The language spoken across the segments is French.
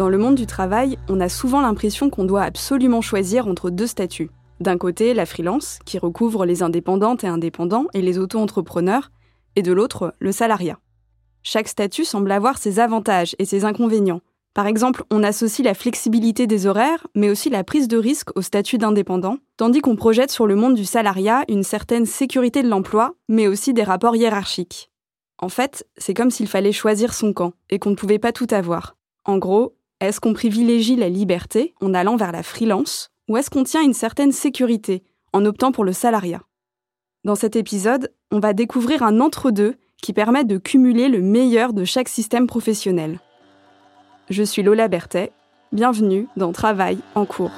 Dans le monde du travail, on a souvent l'impression qu'on doit absolument choisir entre deux statuts. D'un côté, la freelance, qui recouvre les indépendantes et indépendants et les auto-entrepreneurs, et de l'autre, le salariat. Chaque statut semble avoir ses avantages et ses inconvénients. Par exemple, on associe la flexibilité des horaires, mais aussi la prise de risque au statut d'indépendant, tandis qu'on projette sur le monde du salariat une certaine sécurité de l'emploi, mais aussi des rapports hiérarchiques. En fait, c'est comme s'il fallait choisir son camp, et qu'on ne pouvait pas tout avoir. En gros, est-ce qu'on privilégie la liberté en allant vers la freelance ou est-ce qu'on tient une certaine sécurité en optant pour le salariat? Dans cet épisode, on va découvrir un entre-deux qui permet de cumuler le meilleur de chaque système professionnel. Je suis Lola Berthet, bienvenue dans Travail en cours.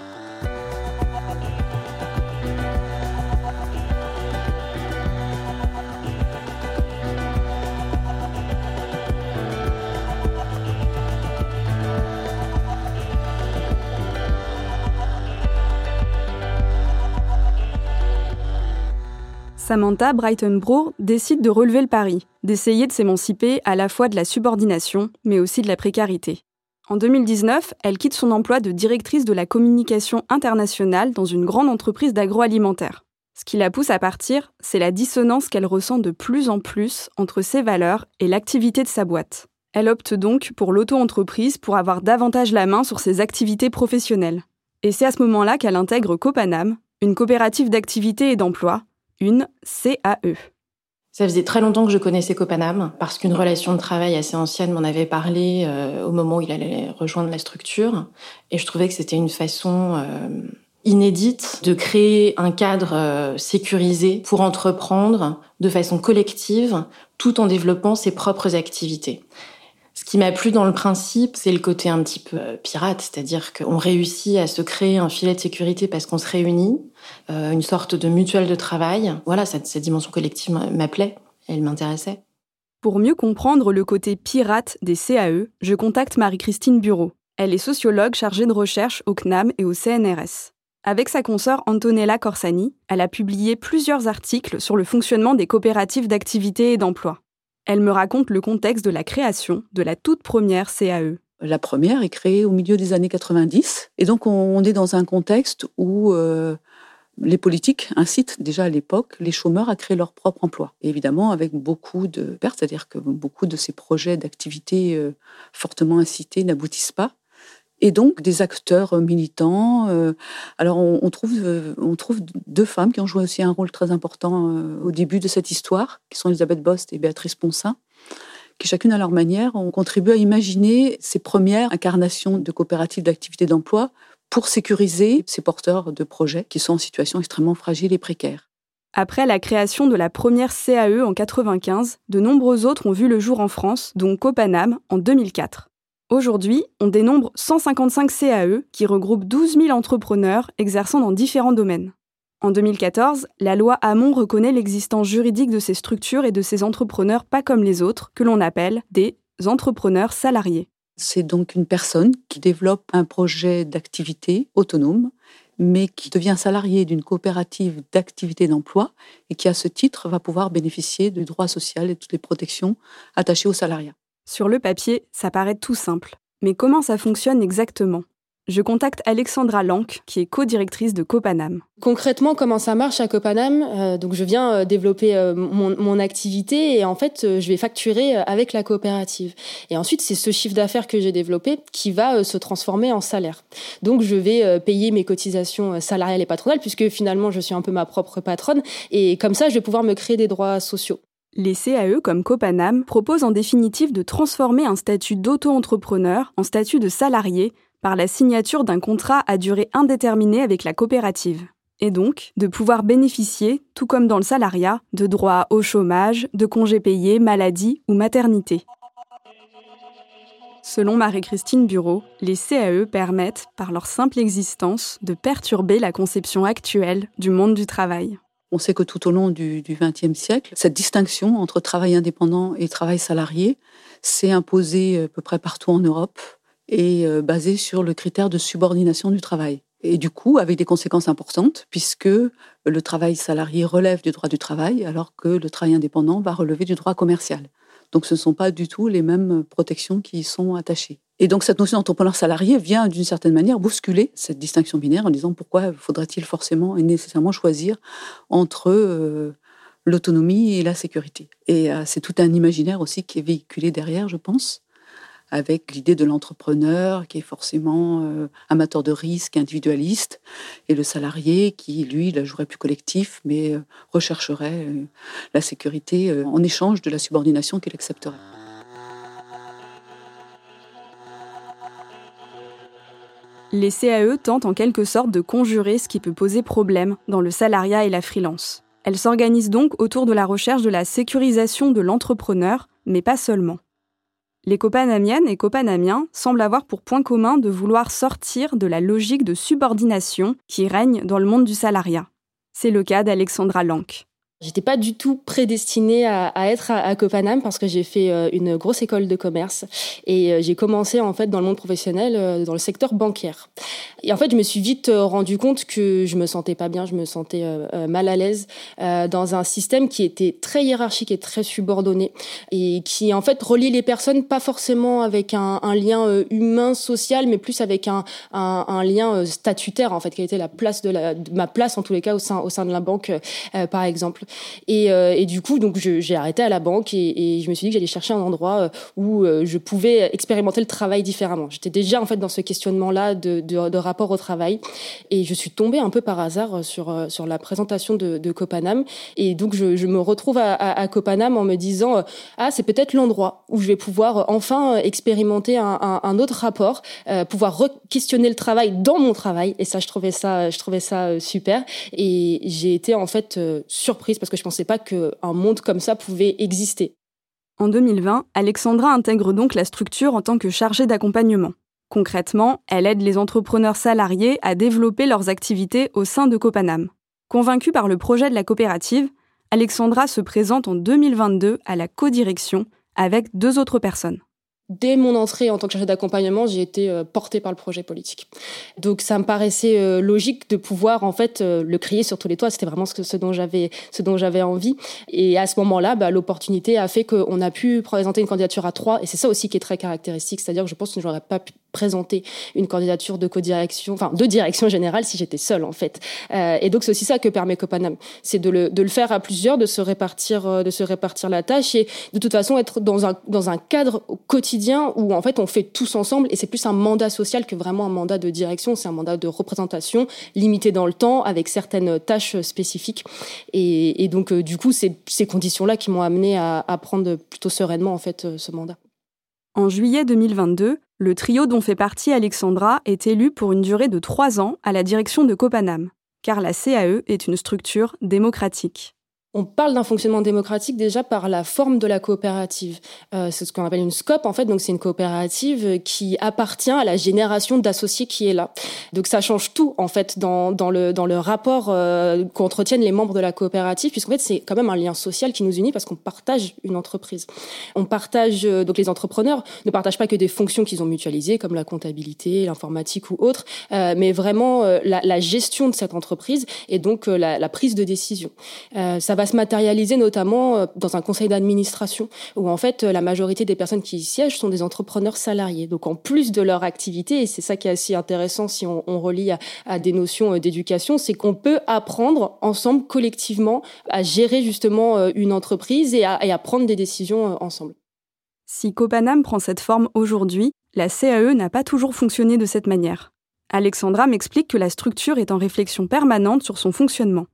Samantha Brighton-Bro décide de relever le pari, d'essayer de s'émanciper à la fois de la subordination, mais aussi de la précarité. En 2019, elle quitte son emploi de directrice de la communication internationale dans une grande entreprise d'agroalimentaire. Ce qui la pousse à partir, c'est la dissonance qu'elle ressent de plus en plus entre ses valeurs et l'activité de sa boîte. Elle opte donc pour l'auto-entreprise pour avoir davantage la main sur ses activités professionnelles. Et c'est à ce moment-là qu'elle intègre Copanam, une coopérative d'activité et d'emploi, une CAE. Ça faisait très longtemps que je connaissais Copanam parce qu'une relation de travail assez ancienne m'en avait parlé euh, au moment où il allait rejoindre la structure et je trouvais que c'était une façon euh, inédite de créer un cadre euh, sécurisé pour entreprendre de façon collective tout en développant ses propres activités. Ce qui m'a plu dans le principe, c'est le côté un petit peu pirate, c'est-à-dire qu'on réussit à se créer un filet de sécurité parce qu'on se réunit, euh, une sorte de mutuelle de travail. Voilà, cette, cette dimension collective m'appelait, elle m'intéressait. Pour mieux comprendre le côté pirate des CAE, je contacte Marie-Christine Bureau. Elle est sociologue chargée de recherche au CNAM et au CNRS. Avec sa consoeur Antonella Corsani, elle a publié plusieurs articles sur le fonctionnement des coopératives d'activité et d'emploi. Elle me raconte le contexte de la création de la toute première CAE. La première est créée au milieu des années 90, et donc on est dans un contexte où euh, les politiques incitent déjà à l'époque les chômeurs à créer leur propre emploi. Et évidemment, avec beaucoup de pertes, c'est-à-dire que beaucoup de ces projets d'activité euh, fortement incités n'aboutissent pas. Et donc des acteurs militants. alors on, trouve, on trouve deux femmes qui ont joué aussi un rôle très important au début de cette histoire, qui sont Elisabeth Bost et Béatrice Poncin qui chacune à leur manière ont contribué à imaginer ces premières incarnations de coopératives d'activité d'emploi pour sécuriser ces porteurs de projets qui sont en situation extrêmement fragile et précaire. Après la création de la première CAE en 95, de nombreux autres ont vu le jour en France, dont Copanam en 2004. Aujourd'hui, on dénombre 155 CAE qui regroupent 12 000 entrepreneurs exerçant dans différents domaines. En 2014, la loi Hamon reconnaît l'existence juridique de ces structures et de ces entrepreneurs pas comme les autres, que l'on appelle des entrepreneurs salariés. C'est donc une personne qui développe un projet d'activité autonome, mais qui devient salarié d'une coopérative d'activité d'emploi et qui, à ce titre, va pouvoir bénéficier du droit social et de toutes les protections attachées au salariat. Sur le papier, ça paraît tout simple. Mais comment ça fonctionne exactement? Je contacte Alexandra Lank, qui est co-directrice de Copanam. Concrètement, comment ça marche à Copanam? Euh, Donc, je viens euh, développer euh, mon, activité et en fait, je vais facturer avec la coopérative. Et ensuite, c'est ce chiffre d'affaires que j'ai développé qui va se transformer en salaire. Donc, je vais payer mes cotisations salariales et patronales puisque finalement, je suis un peu ma propre patronne et comme ça, je vais pouvoir me créer des droits sociaux. Les CAE comme Copanam proposent en définitive de transformer un statut d'auto-entrepreneur en statut de salarié par la signature d'un contrat à durée indéterminée avec la coopérative. Et donc, de pouvoir bénéficier, tout comme dans le salariat, de droits au chômage, de congés payés, maladie ou maternité. Selon Marie-Christine Bureau, les CAE permettent, par leur simple existence, de perturber la conception actuelle du monde du travail. On sait que tout au long du XXe siècle, cette distinction entre travail indépendant et travail salarié s'est imposée à peu près partout en Europe, est euh, basé sur le critère de subordination du travail. Et du coup, avec des conséquences importantes, puisque le travail salarié relève du droit du travail, alors que le travail indépendant va relever du droit commercial. Donc ce ne sont pas du tout les mêmes protections qui y sont attachées. Et donc cette notion d'entrepreneur salarié vient d'une certaine manière bousculer cette distinction binaire en disant pourquoi faudrait-il forcément et nécessairement choisir entre euh, l'autonomie et la sécurité. Et euh, c'est tout un imaginaire aussi qui est véhiculé derrière, je pense, avec l'idée de l'entrepreneur qui est forcément euh, amateur de risque, individualiste, et le salarié qui, lui, la jouerait plus collectif, mais rechercherait la sécurité en échange de la subordination qu'il accepterait. Les CAE tentent en quelque sorte de conjurer ce qui peut poser problème dans le salariat et la freelance. Elles s'organisent donc autour de la recherche de la sécurisation de l'entrepreneur, mais pas seulement. Les copanamiennes et copanamiens semblent avoir pour point commun de vouloir sortir de la logique de subordination qui règne dans le monde du salariat. C'est le cas d'Alexandra Lank. J'étais pas du tout prédestinée à, à être à, à, Copanam parce que j'ai fait euh, une grosse école de commerce et euh, j'ai commencé en fait dans le monde professionnel euh, dans le secteur bancaire. Et en fait, je me suis vite rendu compte que je me sentais pas bien, je me sentais mal à l'aise dans un système qui était très hiérarchique et très subordonné et qui en fait relie les personnes pas forcément avec un, un lien humain social, mais plus avec un, un, un, lien statutaire en fait, qui a été la place de, la, de ma place en tous les cas au sein au sein de la banque par exemple. Et, euh, et, du coup, donc j'ai arrêté à la banque et, je me suis dit que j'allais chercher un endroit euh, où euh, je pouvais expérimenter le travail différemment. J'étais déjà en fait dans ce questionnement-là de, rapport au travail. Et je suis tombée un peu par hasard sur sur la présentation de, de Copanam. Et donc je, me retrouve à, à, Copanam en me disant ah c'est peut-être l'endroit où je vais pouvoir enfin expérimenter un autre rapport, euh, pouvoir questionner le travail dans mon travail. Et ça je trouvais ça je trouvais ça super. Et j'ai été en fait surprise parce que je ne pensais pas qu'un monde comme ça pouvait exister. En 2020, Alexandra intègre donc la structure en tant que chargée d'accompagnement. Concrètement, elle aide les entrepreneurs salariés à développer leurs activités au sein de Copanam. Convaincue par le projet de la coopérative, Alexandra se présente en 2022 à la codirection avec deux autres personnes dès mon entrée en tant que chargée d'accompagnement, j'ai été euh, portée par le projet politique. Donc ça me paraissait euh, logique de pouvoir en fait euh, le crier sur tous les toits. C'était vraiment ce, dont j'avais ce dont j'avais envie. Et à ce moment-là, bah, l'opportunité a fait qu'on a pu présenter une candidature à trois. Et c'est ça aussi qui est très caractéristique, c'est-à-dire que je pense que je n'aurais pas présenter une candidature de co-direction, enfin de direction générale si j'étais seule en fait. Euh, et donc c'est aussi ça que permet Copanam, c'est de le, de le faire à plusieurs, de se répartir, euh, de se répartir la tâche et de toute façon être dans un dans un cadre quotidien où en fait on fait tous ensemble et c'est plus un mandat social que vraiment un mandat de direction, c'est un mandat de représentation limité dans le temps avec certaines tâches spécifiques et, donc euh, du coup c'est ces conditions là qui m'ont amené à prendre plutôt sereinement en fait ce mandat. En juillet 2022, le trio dont fait partie Alexandra est élu pour une durée de trois ans à la direction de Copanam, car la CAE est une structure démocratique. On parle d'un fonctionnement démocratique déjà par la forme de la coopérative. Euh, c'est ce qu'on appelle une SCOP en fait, donc c'est une coopérative qui appartient à la génération d'associés qui est là. Donc ça change tout en fait dans, dans le dans le rapport euh, qu'entretiennent les membres de la coopérative, puisqu'en fait c'est quand même un lien social qui nous unit parce qu'on partage une entreprise. On partage euh, donc les entrepreneurs ne partagent pas que des fonctions qu'ils ont mutualisées comme la comptabilité, l'informatique ou autre, euh, mais vraiment euh, la, la, gestion de cette entreprise et donc euh, la, la, prise de décision. ça va va se matérialiser notamment euh, dans un conseil d'administration où en fait la majorité des personnes qui y siègent sont des entrepreneurs salariés. Donc en plus de leur activité, et c'est ça qui est assez intéressant si on, relie à, des notions euh, d'éducation, c'est qu'on peut apprendre ensemble collectivement à gérer justement euh, une entreprise et à prendre des décisions ensemble. Si Copanam prend cette forme aujourd'hui, la CAE n'a pas toujours fonctionné de cette manière. Alexandra m'explique que la structure est en réflexion permanente sur son fonctionnement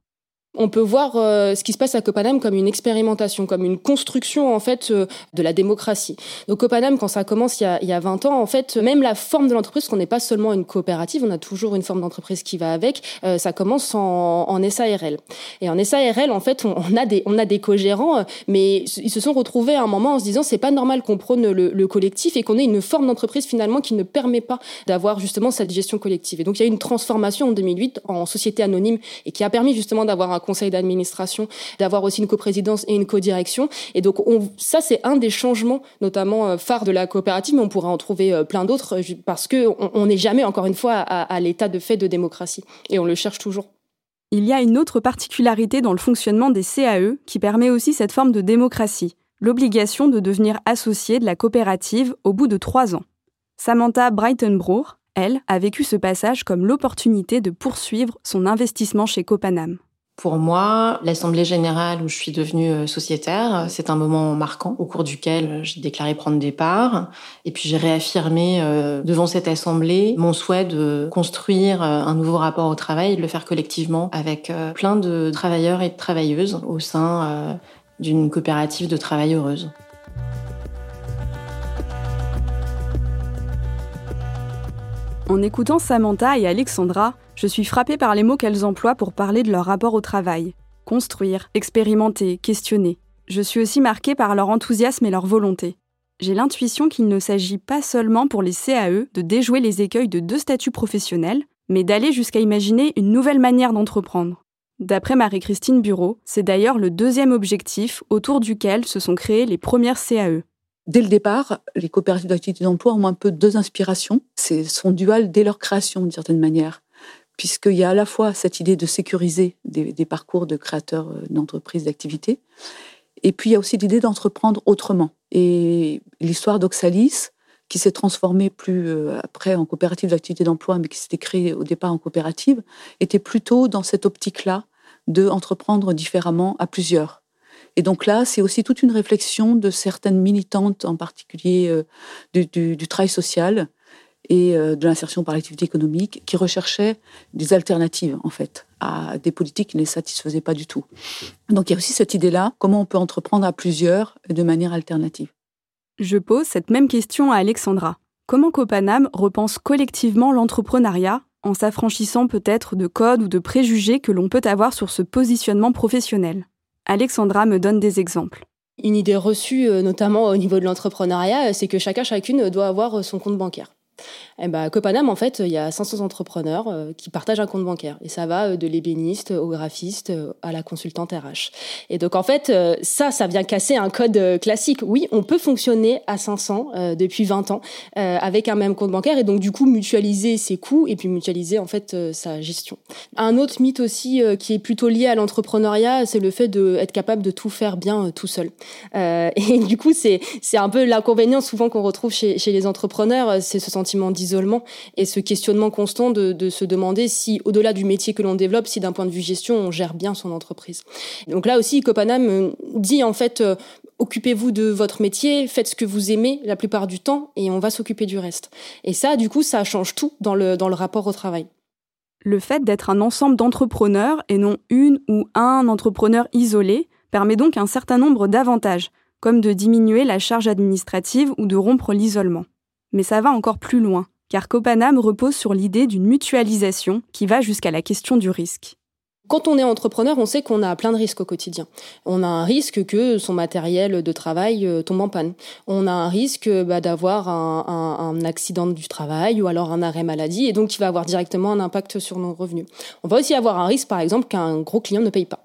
on peut voir euh, ce qui se passe à Copanam comme une expérimentation, comme une construction en fait euh, de la démocratie. Donc Copanam, quand ça commence il y a, il y a 20 ans, en fait, même la forme de l'entreprise, qu'on n'est pas seulement une coopérative, on a toujours une forme d'entreprise qui va avec. Euh, ça commence en, SARL. Et en SARL, en fait, on, a des des co-gérants, mais ils se sont retrouvés à un moment en se disant c'est pas normal qu'on prône le, le, collectif et qu'on ait une forme d'entreprise finalement qui ne permet pas d'avoir justement cette gestion collective. Et donc il y a une transformation en 2008 en société anonyme et qui a permis justement d'avoir un conseil d'administration, d'avoir aussi une coprésidence et une codirection. Et donc on, ça, c'est un des changements, notamment euh, phares de la coopérative, mais on pourrait en trouver euh, plein d'autres euh, parce que on n'est jamais, encore une fois, à, à l'état de fait de démocratie. Et on le cherche toujours. Il y a une autre particularité dans le fonctionnement des CAE qui permet aussi cette forme de démocratie, l'obligation de devenir associé de la coopérative au bout de trois ans. Samantha Breitenbroer, elle, a vécu ce passage comme l'opportunité de poursuivre son investissement chez Copanam. Pour moi, l'Assemblée générale où je suis devenue euh, sociétaire, c'est un moment marquant au cours duquel j'ai déclaré prendre des parts. Et puis j'ai réaffirmé euh, devant cette Assemblée mon souhait de construire euh, un nouveau rapport au travail et de le faire collectivement avec plein de travailleurs et de travailleuses au sein d'une coopérative de travail heureuse. En écoutant Samantha et Alexandra, je suis frappée par les mots qu'elles emploient pour parler de leur rapport au travail. Construire, expérimenter, questionner. Je suis aussi marquée par leur enthousiasme et leur volonté. J'ai l'intuition qu'il ne s'agit pas seulement pour les CAE de déjouer les écueils de deux statuts professionnels, mais d'aller jusqu'à imaginer une nouvelle manière d'entreprendre. D'après Marie-Christine Bureau, c'est d'ailleurs le deuxième objectif autour duquel se sont créées les premières CAE. Dès le départ, les coopératives d'activité d'emploi ont un peu deux inspirations. C'est son dual dès leur création, d'une certaine manière, puisqu'il y a à la fois cette idée de sécuriser des, des parcours de créateurs euh, d'entreprises d'activité, et puis il y a aussi l'idée d'entreprendre autrement. Et l'histoire d'Oxalis, qui s'est transformée plus euh, après en coopérative d'activité d'emploi, mais qui s'était créée au départ en coopérative, était plutôt dans cette optique-là de entreprendre différemment à plusieurs. Et donc là, c'est aussi toute une réflexion de certaines militantes, en particulier euh, du, travail social et euh, de l'insertion par l'activité économique, qui recherchaient des alternatives, en fait, à des politiques qui ne les satisfaisaient pas du tout. Donc il y a aussi cette idée-là, comment on peut entreprendre à plusieurs de manière alternative. Je pose cette même question à Alexandra. Comment Copanam repense collectivement l'entrepreneuriat en s'affranchissant peut-être de codes ou de préjugés que l'on peut avoir sur ce positionnement professionnel? Alexandra me donne des exemples. Une idée reçue, euh, notamment au niveau de l'entrepreneuriat, c'est que chacun, chacune doit avoir son compte bancaire. Eh ben, Copanam, en fait, il y a 500 entrepreneurs euh, qui partagent un compte bancaire. Et ça va euh, de l'ébéniste au graphiste euh, à la consultante RH. Et donc, en fait, ça, ça vient casser un code classique. Oui, on peut fonctionner à 500 depuis 20 ans avec un même compte bancaire et donc, du coup, mutualiser ses coûts et puis mutualiser, en fait, sa gestion. Un autre mythe aussi qui est plutôt lié à l'entrepreneuriat, c'est le fait d'être capable de tout faire bien tout seul. et du coup, c'est un peu l'inconvénient souvent qu'on retrouve chez les entrepreneurs, c'est se sentir d'isolement et ce questionnement constant de, de se demander si, au-delà du métier que l'on développe, si d'un point de vue gestion, on gère bien son entreprise. Donc là aussi, Copanam euh, dit en fait, euh, occupez-vous de votre métier, faites ce que vous aimez la plupart du temps et on va s'occuper du reste. Et ça, du coup, ça change tout dans le, dans le rapport au travail. Le fait d'être un ensemble d'entrepreneurs et non une ou un entrepreneur isolé permet donc un certain nombre d'avantages, comme de diminuer la charge administrative ou de rompre l'isolement. Mais ça va encore plus loin, car Copanam repose sur l'idée d'une mutualisation qui va jusqu'à la question du risque. Quand on est entrepreneur, on sait qu'on a plein de risques au quotidien. On a un risque que son matériel de travail euh, tombe en panne. On a un risque bah, d'avoir un, un, accident du travail ou alors un arrêt maladie et donc qui va avoir directement un impact sur nos revenus. On va aussi avoir un risque, par exemple, qu'un gros client ne paye pas.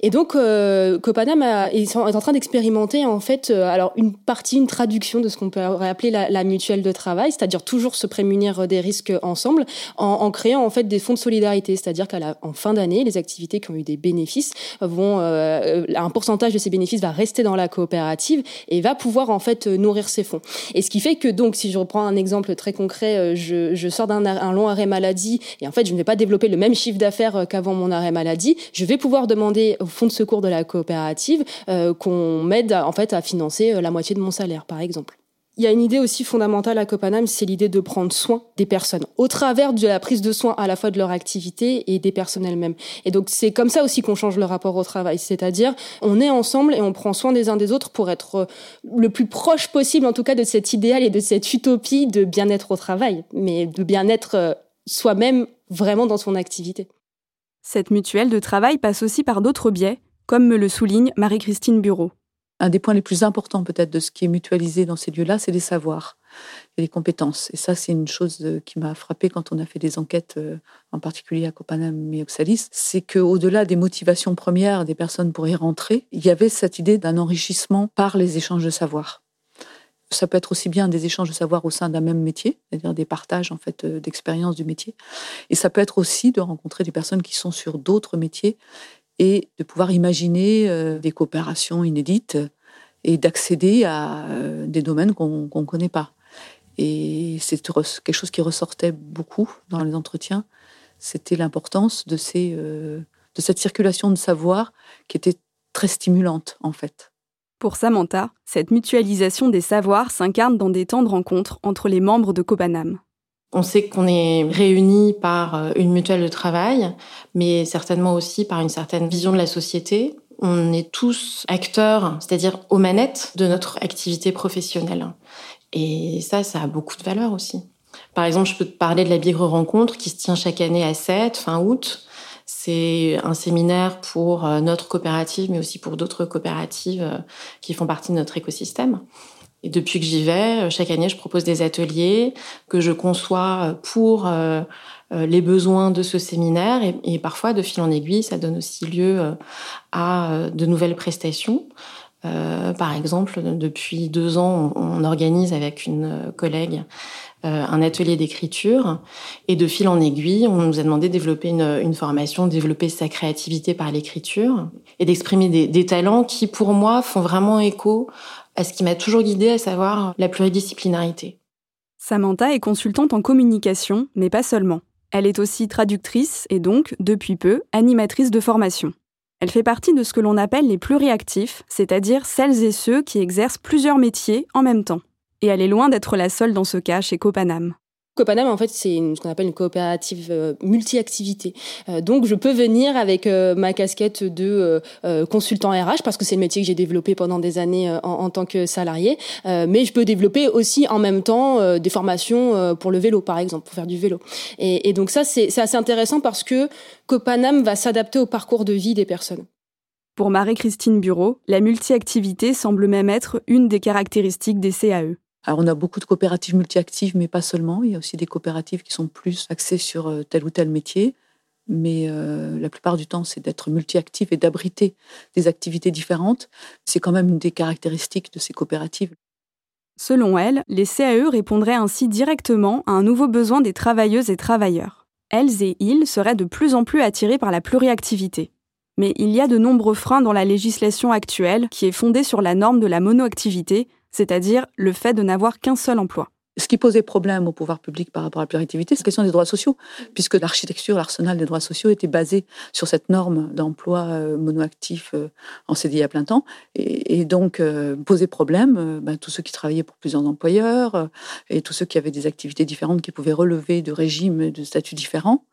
Et donc, euh, Copanam est en train d'expérimenter en fait, euh, alors une partie, une traduction de ce qu'on peut appeler la, la, mutuelle de travail, c'est-à-dire toujours se prémunir des risques ensemble, en, créant en fait des fonds de solidarité, c'est-à-dire qu'à en fin d'année, les activités qui ont eu des bénéfices vont, euh, un pourcentage de ces bénéfices va rester dans la coopérative et va pouvoir en fait nourrir ces fonds. Et ce qui fait que donc, si je reprends un exemple très concret, je, je sors d'un un long arrêt maladie et en fait, je ne vais pas développer le même chiffre d'affaires qu'avant mon arrêt maladie, je vais pouvoir demander fonds de secours de la coopérative euh, qu'on m'aide en fait à financer euh, la moitié de mon salaire, par exemple. Il y a une idée aussi fondamentale à Copanam, c'est l'idée de prendre soin des personnes, au travers de la prise de soin à la fois de leur activité et des personnes elles-mêmes. Et donc c'est comme ça aussi qu'on change le rapport au travail, c'est-à-dire on est ensemble et on prend soin des uns des autres pour être euh, le plus proche possible en tout cas de cet idéal et de cette utopie de bien-être au travail, mais de bien-être soi-même vraiment dans son activité. Cette mutuelle de travail passe aussi par d'autres biais, comme me le souligne Marie-Christine Bureau. Un des points les plus importants peut-être de ce qui est mutualisé dans ces lieux-là, c'est les savoirs et les compétences. Et ça, c'est une chose euh, qui m'a frappée quand on a fait des enquêtes, euh, en particulier à Copanam et Oxalis, c'est qu'au-delà des motivations premières des personnes pour y rentrer, il y avait cette idée d'un enrichissement par les échanges de savoir. Ça peut être aussi bien des échanges de savoir au sein d'un même métier, c'est-à-dire des partages en fait euh, d'expérience du métier, et ça peut être aussi de rencontrer des personnes qui sont sur d'autres métiers et de pouvoir imaginer euh, des coopérations inédites et d'accéder à euh, des domaines qu'on ne connaît pas. Et c'est quelque chose qui ressortait beaucoup dans les entretiens, c'était l'importance de, de cette circulation de savoir qui était très stimulante en fait. Pour Samantha, cette mutualisation des savoirs s'incarne dans des temps de rencontre entre les membres de Copanam. On sait qu'on est réunis par euh, une mutuelle de travail, mais certainement aussi par une certaine vision de la société. On est tous acteurs, c'est-à-dire aux manettes de notre activité professionnelle. Et ça, ça a beaucoup de valeur aussi. Par exemple, je peux te parler de la Bigre Rencontre qui se tient chaque année à 7, fin août. C'est un séminaire pour euh, notre coopérative, mais aussi pour d'autres coopératives euh, qui font partie de notre écosystème. Et depuis que j'y vais, euh, chaque année, je propose des ateliers que je conçois pour les besoins de ce séminaire. Et, parfois, de fil en aiguille, ça donne aussi lieu à de nouvelles prestations. par exemple, depuis deux ans, on organise avec une collègue un atelier d'écriture. Et de fil en aiguille, on nous a demandé de développer une, formation, développer sa créativité par l'écriture et d'exprimer des, des talents qui, pour moi, font vraiment écho à ce qui m'a toujours guidée, à savoir la pluridisciplinarité. Samantha est consultante en communication, mais pas seulement. Elle est aussi traductrice et donc, depuis peu, animatrice de formation. Elle fait partie de ce que l'on appelle les pluriactifs, c'est-à-dire celles et ceux qui exercent plusieurs métiers en même temps. Et elle est loin d'être la seule dans ce cas chez Copanam. Copanam, en fait, c'est ce qu'on appelle une coopérative euh, multi-activité. Euh, donc, je peux venir avec euh, ma casquette de consultant RH parce que c'est le métier que j'ai développé pendant des années en, tant que salarié. mais je peux développer aussi en même temps des formations pour le vélo, par exemple, pour faire du vélo. Et, et donc ça, c'est assez intéressant parce que Copanam va s'adapter au parcours de vie des personnes. Pour Marie-Christine Bureau, la multi-activité semble même être une des caractéristiques des CAE. Alors on a beaucoup de coopératives multi-actives, mais pas seulement. Il y a aussi des coopératives qui sont plus axées sur euh, tel ou tel métier. Mais euh, la plupart du temps, c'est d'être multi-active et d'abriter des activités différentes. C'est quand même une des caractéristiques de ces coopératives. Selon elle, les CAE répondraient ainsi directement à un nouveau besoin des travailleuses et travailleurs. Elles et ils seraient de plus en plus attirés par la pluriactivité. Mais il y a de nombreux freins dans la législation actuelle qui est fondée sur la norme de la monoactivité c'est-à-dire le fait de n'avoir qu'un seul emploi. Ce qui posait problème au pouvoir public par rapport à la pluriactivité, c'est la question des droits sociaux, puisque l'architecture, l'arsenal des droits sociaux était basé sur cette norme d'emploi euh, monoactif euh, en CDI à plein temps, et, donc euh, posait problème ben, tous ceux qui travaillaient pour plusieurs employeurs et tous ceux qui avaient des activités différentes qui pouvaient relever de régimes de statuts différents.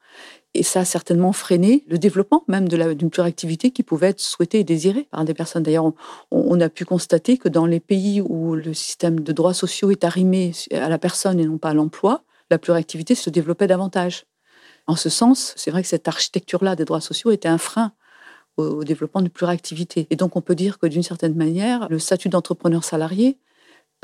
Et ça a certainement freiné le développement même d'une pluriactivité qui pouvait être souhaitée et désirée par des personnes. D'ailleurs, on, a pu constater que dans les pays où le système de droits sociaux est arrimé à la personne et non pas à l'emploi, la pluriactivité se développait davantage. En ce sens, c'est vrai que cette architecture-là des droits sociaux était un frein au, développement de pluriactivité. Et donc, on peut dire que d'une certaine manière, le statut d'entrepreneur salarié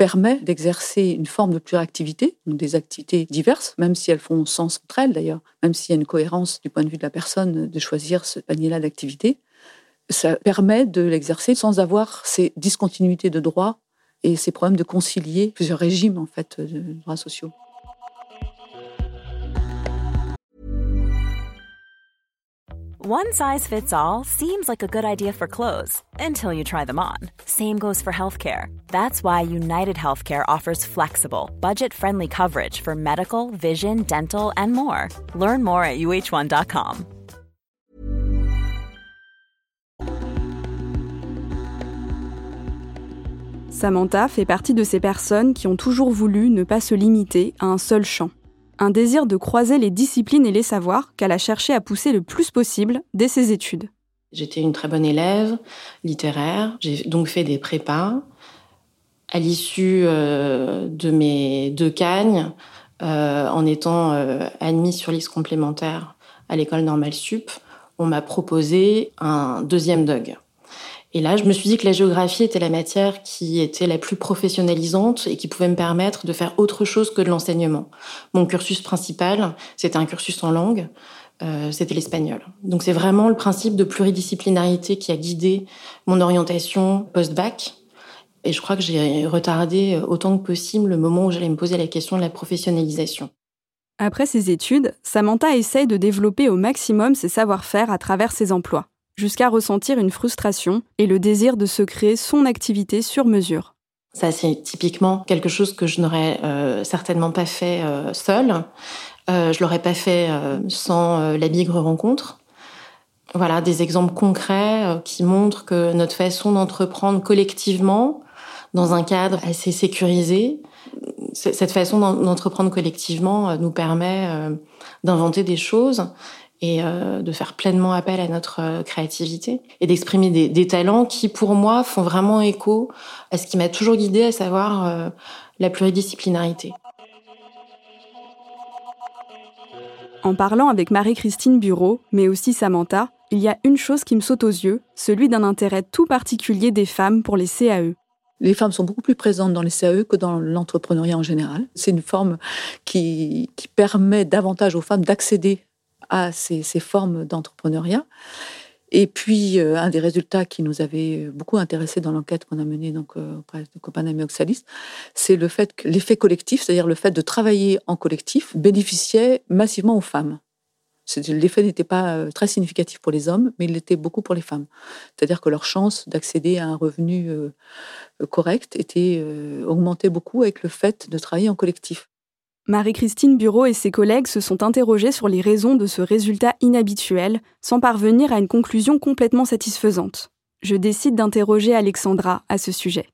permet d'exercer une forme de pluriactivité, des activités diverses, même si elles font sens entre elles d'ailleurs, même s'il y a une cohérence du point de vue de la personne de choisir ce panier-là d'activités. Ça permet de l'exercer sans avoir ces discontinuités de droits et ces problèmes de concilier plusieurs régimes en fait de droits sociaux. One size fits all seems like a good idea for clothes until you try them on. Same goes for healthcare. That's why United Healthcare offers flexible, budget friendly coverage for medical, vision, dental, and more. Learn more at uh1.com. Samantha fait partie de ces personnes qui ont toujours voulu ne pas se limiter à un seul champ. Un désir de croiser les disciplines et les savoirs qu'elle a cherché à pousser le plus possible dès ses études. J'étais une très bonne élève littéraire, j'ai donc fait des prépas. À l'issue euh, de mes deux cagnes, euh, en étant euh, admise sur liste complémentaire à l'école normale sup, on m'a proposé un deuxième DUG. Et là, je me suis dit que la géographie était la matière qui était la plus professionnalisante et qui pouvait me permettre de faire autre chose que de l'enseignement. Mon cursus principal, c'était un cursus en langue, euh, c'était l'espagnol. Donc c'est vraiment le principe de pluridisciplinarité qui a guidé mon orientation post-bac. Et je crois que j'ai retardé autant que possible le moment où j'allais me poser la question de la professionnalisation. Après ses études, Samantha essaye de développer au maximum ses savoir-faire à travers ses emplois jusqu'à ressentir une frustration et le désir de se créer son activité sur mesure. Ça, c'est typiquement quelque chose que je n'aurais euh, certainement pas fait euh, seule. Euh, je l'aurais pas fait euh, sans euh, la Bigre Rencontre. Voilà, des exemples concrets qui montrent que notre façon d'entreprendre collectivement, dans un cadre assez sécurisé, cette façon d'entreprendre collectivement nous permet d'inventer des choses et euh, de faire pleinement appel à notre euh, créativité et d'exprimer des, des, talents qui, pour moi, font vraiment écho à ce qui m'a toujours guidée, à savoir euh, la pluridisciplinarité. En parlant avec Marie-Christine Bureau, mais aussi Samantha, il y a une chose qui me saute aux yeux, celui d'un intérêt tout particulier des femmes pour les CAE. Les femmes sont beaucoup plus présentes dans les CAE que dans l'entrepreneuriat en général. C'est une forme qui, qui permet davantage aux femmes d'accéder à ces, formes d'entrepreneuriat. Et puis, euh, un des résultats qui nous avait beaucoup intéressé dans l'enquête qu'on a menée donc, euh, auprès de Copanam et Oxalis, c'est le fait que l'effet collectif, c'est-à-dire le fait de travailler en collectif, bénéficiait massivement aux femmes. L'effet n'était pas euh, très significatif pour les hommes, mais il l'était beaucoup pour les femmes. C'est-à-dire que leur chance d'accéder à un revenu correct était augmentée beaucoup avec le fait de travailler en collectif. Marie-Christine Bureau et ses collègues se sont interrogés sur les raisons de ce résultat inhabituel, sans parvenir à une conclusion complètement satisfaisante. Je décide d'interroger Alexandra à ce sujet.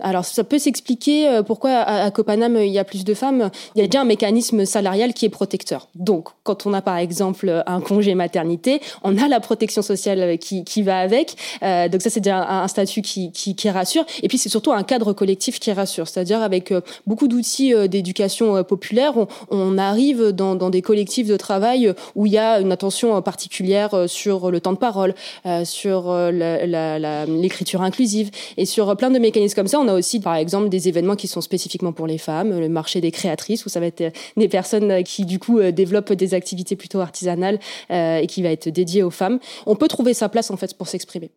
Alors ça peut s'expliquer euh, pourquoi à, Copanam il y a plus de femmes. Il y a déjà un mécanisme salarial qui est protecteur. Donc quand on a par exemple un congé maternité, on a la protection sociale qui, qui va avec. Euh, donc ça c'est déjà un, statut qui, qui, qui, rassure. Et puis c'est surtout un cadre collectif qui rassure. C'est-à-dire avec euh, beaucoup d'outils euh, d'éducation populaire, on, on arrive dans, dans, des collectifs de travail où il y a une attention particulière sur le temps de parole, sur l'écriture inclusive et sur plein de mécanismes comme ça. On a aussi, par exemple, des événements qui sont spécifiquement pour les femmes, le marché des créatrices, où ça va être euh, des personnes euh, qui, du coup, euh, développent des activités plutôt artisanales et qui va être dédié aux femmes. On peut trouver sa place, en fait, pour s'exprimer.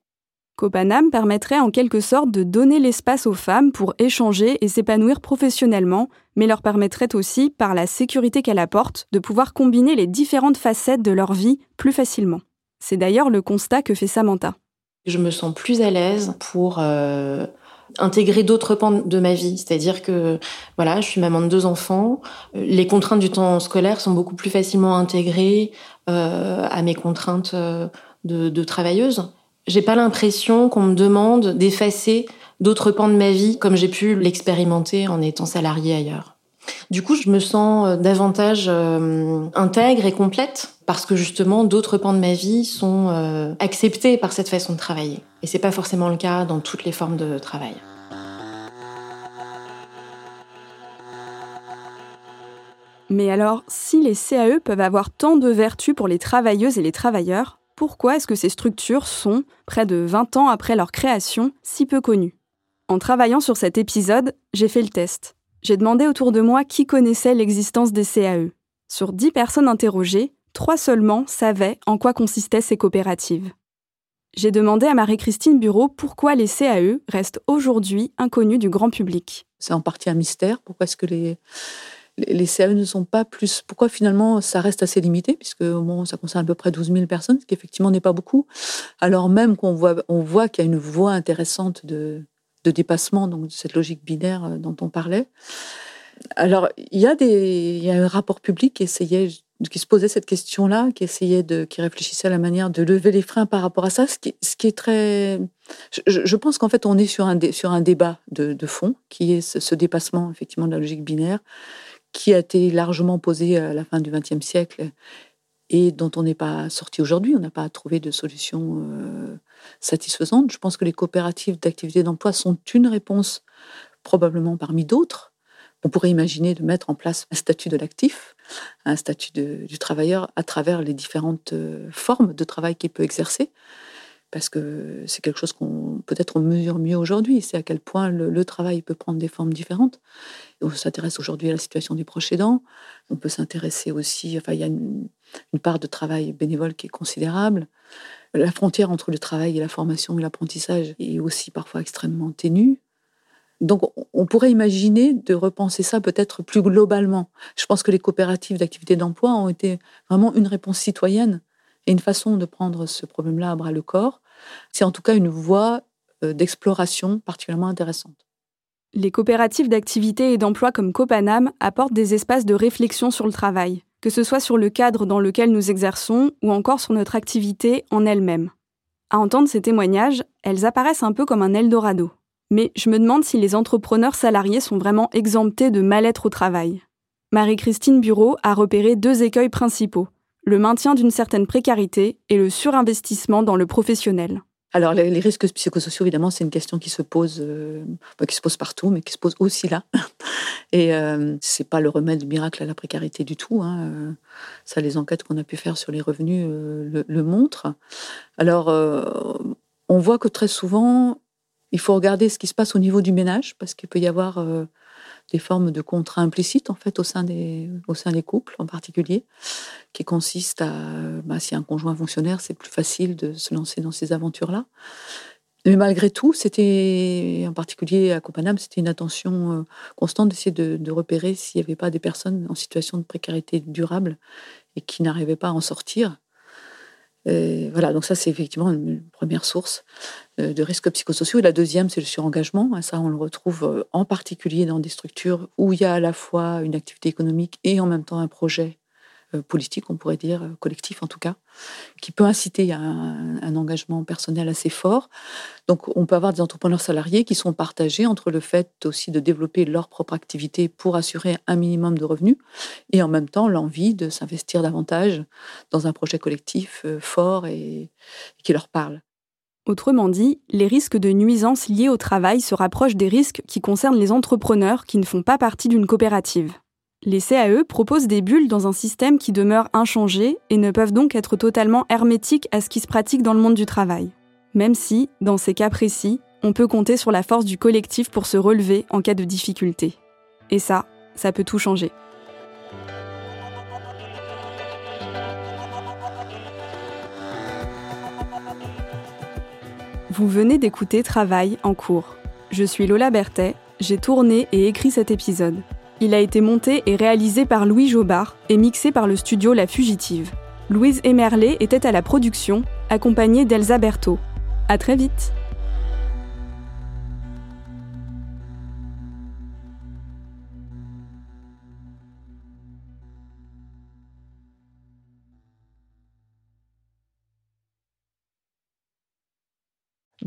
Copanam permettrait en quelque sorte de donner l'espace aux femmes pour échanger et s'épanouir professionnellement, mais leur permettrait aussi, par la sécurité qu'elle apporte, de pouvoir combiner les différentes facettes de leur vie plus facilement. C'est d'ailleurs le constat que fait Samantha. Je me sens plus à l'aise pour intégrer d'autres pans de ma vie. C'est-à-dire que voilà, je suis maman de deux enfants. Les contraintes du temps scolaire sont beaucoup plus facilement intégrées euh, à mes contraintes euh, de, de travailleuse. J'ai pas l'impression qu'on me demande d'effacer d'autres pans de ma vie comme j'ai pu l'expérimenter en étant salariée ailleurs. Du coup, je me sens euh, davantage euh, intègre et complète parce que justement d'autres pans de ma vie sont euh, acceptés par cette façon de travailler. Et c'est pas forcément le cas dans toutes les formes de travail. Mais alors, si les CAE peuvent avoir tant de vertus pour les travailleuses et les travailleurs, pourquoi est-ce que ces structures sont, près de 20 ans après leur création, si peu connues? En travaillant sur cet épisode, j'ai fait le test. J'ai demandé autour de moi qui connaissait l'existence des CAE. Sur 10 personnes interrogées, 3 seulement savaient en quoi consistaient ces coopératives. J'ai demandé à Marie-Christine Bureau pourquoi les CAE restent aujourd'hui inconnus du grand public. C'est en partie un mystère. Pourquoi est-ce que les, CAE ne sont pas plus. Pourquoi finalement ça reste assez limité, puisque bon, ça concerne à peu près 12 000 personnes, ce qui effectivement n'est pas beaucoup, alors même qu'on voit, voit qu'il y a une voie intéressante de, de dépassement donc, de cette logique binaire euh, dont on parlait. Alors, il y a, des, y a un rapport public qui essayait qui se posait cette question-là, qui essayait de, qui réfléchissait à la manière de lever les freins par rapport à ça, ce qui, est très, je, pense qu'en fait on est sur un, sur un débat de, fond, qui est ce, ce, dépassement effectivement de la logique binaire, qui a été largement posé à la fin du XXe siècle et dont on n'est pas sorti aujourd'hui. On n'a pas trouvé de solution euh, satisfaisante. Je pense que les coopératives d'activité d'emploi sont une réponse probablement parmi d'autres. On pourrait imaginer de mettre en place un statut de l'actif, un statut du travailleur à travers les différentes euh, formes de travail qu'il peut exercer parce que c'est quelque chose qu'on peut-être mesure mieux aujourd'hui, c'est à quel point le, travail peut prendre des formes différentes. on s'intéresse aujourd'hui à la situation des proches aidants, on peut s'intéresser aussi, enfin il y a une, une, part de travail bénévole qui est considérable. La frontière entre le travail et la formation et l'apprentissage est aussi parfois extrêmement ténue. Donc on pourrait imaginer de repenser ça peut-être plus globalement. Je pense que les coopératives d'activité d'emploi ont été vraiment une réponse citoyenne et une façon de prendre ce problème-là à bras le corps. C'est en tout cas une voie euh, d'exploration particulièrement intéressante. Les coopératives d'activité et d'emploi comme Copanam apportent des espaces de réflexion sur le travail, que ce soit sur le cadre dans lequel nous exerçons ou encore sur notre activité en elle-même. À entendre ces témoignages, elles apparaissent un peu comme un Eldorado. Mais je me demande si les entrepreneurs salariés sont vraiment exemptés de mal-être au travail. Marie-Christine Bureau a repéré deux écueils principaux le maintien d'une certaine précarité et le surinvestissement dans le professionnel. Alors les, risques psychosociaux, évidemment, c'est une question qui se pose, euh, qui se pose partout, mais qui se pose aussi là. Et euh, c'est pas le remède miracle à la précarité du tout. Hein. Ça, les enquêtes qu'on a pu faire sur les revenus euh, le, le, montrent. Alors, euh, on voit que très souvent, il faut regarder ce qui se passe au niveau du ménage, parce qu'il peut y avoir des formes de contrats implicites en fait au sein des, au sein des couples en particulier, qui consistent à, bah, si un conjoint fonctionnaire, c'est plus facile de se lancer dans ces aventures-là. Mais malgré tout, c'était, en particulier à Copenhague, c'était une attention euh, constante d'essayer de, de, repérer s'il n'y avait pas des personnes en situation de précarité durable et qui n'arrivaient pas à en sortir. Et voilà, donc ça c'est effectivement une première source euh, de risques psychosociaux. Et la deuxième, c'est le surengagement. Ça, on le retrouve euh, en particulier dans des structures où il y a à la fois une activité économique et en même temps un projet euh, politique, on pourrait dire, collectif en tout cas, qui peut inciter à un, engagement personnel assez fort. Donc on peut avoir des entrepreneurs salariés qui sont partagés entre le fait aussi de développer leur propre activité pour assurer un minimum de revenus et en même temps l'envie de s'investir davantage dans un projet collectif fort et, et qui leur parle. Autrement dit, les risques de nuisances liés au travail se rapprochent des risques qui concernent les entrepreneurs qui ne font pas partie d'une coopérative. Les CAE proposent des bulles dans un système qui demeure inchangé et ne peuvent donc être totalement hermétiques à ce qui se pratique dans le monde du travail. Même si, dans ces cas précis, on peut compter sur la force du collectif pour se relever en cas de difficulté. Et ça, ça peut tout changer. Vous venez d'écouter Travail en cours. Je suis Lola Berthet, j'ai tourné et écrit cet épisode. Il a été monté et réalisé par Louis Jobard et mixé par le studio La Fugitive. Louise Emerlet était à la production, accompagnée d'Elsa Berthaud. À très vite!